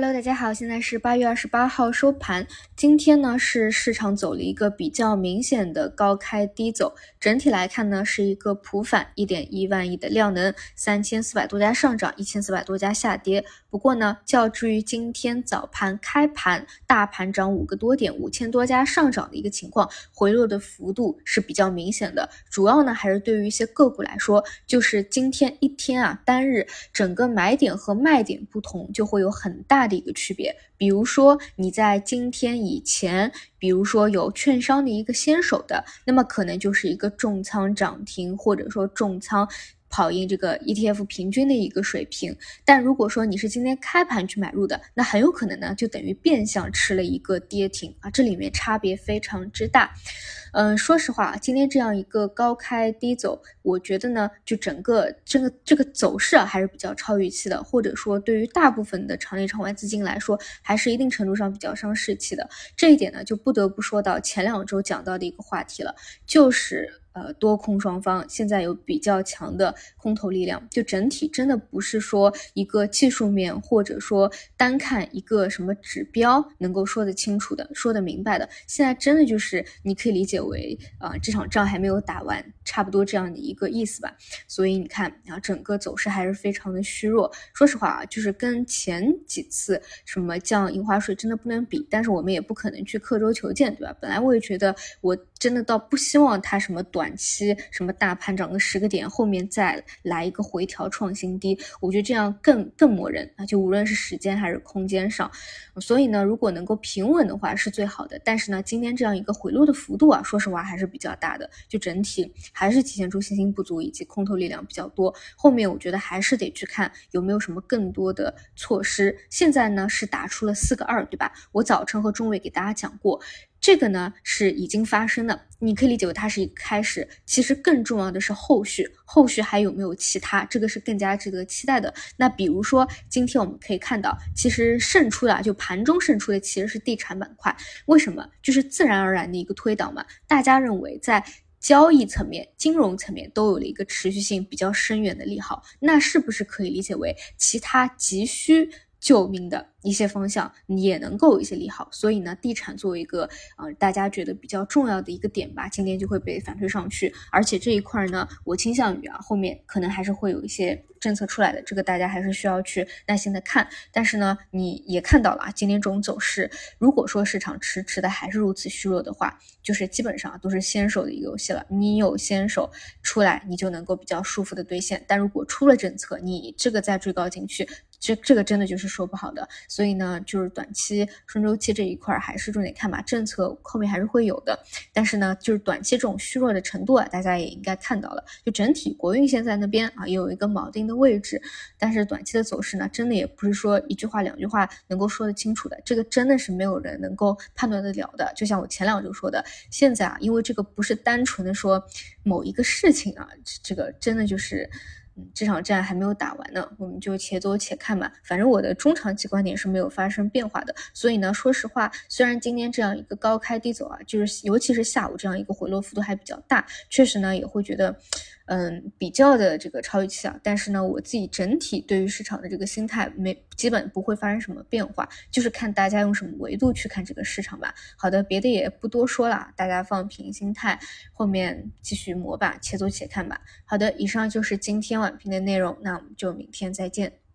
Hello，大家好，现在是八月二十八号收盘。今天呢是市场走了一个比较明显的高开低走，整体来看呢是一个普反，一点一万亿的量能，三千四百多家上涨，一千四百多家下跌。不过呢，较之于今天早盘开盘，大盘涨五个多点，五千多家上涨的一个情况，回落的幅度是比较明显的。主要呢还是对于一些个股来说，就是今天一天啊单日整个买点和卖点不同，就会有很大。的一个区别，比如说你在今天以前，比如说有券商的一个先手的，那么可能就是一个重仓涨停，或者说重仓跑赢这个 ETF 平均的一个水平。但如果说你是今天开盘去买入的，那很有可能呢，就等于变相吃了一个跌停啊，这里面差别非常之大。嗯，说实话，今天这样一个高开低走，我觉得呢，就整个这个这个走势啊，还是比较超预期的，或者说对于大部分的场内场外资金来说，还是一定程度上比较伤士气的。这一点呢，就不得不说到前两周讲到的一个话题了，就是。呃，多空双方现在有比较强的空头力量，就整体真的不是说一个技术面，或者说单看一个什么指标能够说得清楚的、说得明白的。现在真的就是你可以理解为啊，这场仗还没有打完，差不多这样的一个意思吧。所以你看啊，整个走势还是非常的虚弱。说实话啊，就是跟前几次什么降印花税真的不能比，但是我们也不可能去刻舟求剑，对吧？本来我也觉得我真的倒不希望它什么短。期什么大盘涨个十个点，后面再来一个回调创新低，我觉得这样更更磨人啊！就无论是时间还是空间上，所以呢，如果能够平稳的话是最好的。但是呢，今天这样一个回落的幅度啊，说实话还是比较大的，就整体还是体现出信心不足以及空头力量比较多。后面我觉得还是得去看有没有什么更多的措施。现在呢是打出了四个二，对吧？我早晨和中伟给大家讲过。这个呢是已经发生的，你可以理解为它是一个开始。其实更重要的是后续，后续还有没有其他？这个是更加值得期待的。那比如说今天我们可以看到，其实胜出的就盘中胜出的其实是地产板块。为什么？就是自然而然的一个推导嘛。大家认为在交易层面、金融层面都有了一个持续性比较深远的利好，那是不是可以理解为其他急需救命的？一些方向也能够有一些利好，所以呢，地产作为一个呃大家觉得比较重要的一个点吧，今天就会被反推上去。而且这一块呢，我倾向于啊后面可能还是会有一些政策出来的，这个大家还是需要去耐心的看。但是呢，你也看到了啊，今天这种走势，如果说市场迟迟的还是如此虚弱的话，就是基本上都是先手的一个游戏了。你有先手出来，你就能够比较舒服的兑现。但如果出了政策，你这个再追高进去，这这个真的就是说不好的。所以呢，就是短期顺周期这一块还是重点看吧，政策后面还是会有的。但是呢，就是短期这种虚弱的程度啊，大家也应该看到了。就整体国运现在那边啊，有一个锚定的位置。但是短期的走势呢，真的也不是说一句话两句话能够说得清楚的，这个真的是没有人能够判断得了的。就像我前两周说的，现在啊，因为这个不是单纯的说某一个事情啊，这个真的就是。这场战还没有打完呢，我们就且走且看吧。反正我的中长期观点是没有发生变化的。所以呢，说实话，虽然今天这样一个高开低走啊，就是尤其是下午这样一个回落幅度还比较大，确实呢也会觉得。嗯，比较的这个超预期啊，但是呢，我自己整体对于市场的这个心态没基本不会发生什么变化，就是看大家用什么维度去看这个市场吧。好的，别的也不多说了，大家放平心态，后面继续磨吧，且走且看吧。好的，以上就是今天晚评的内容，那我们就明天再见。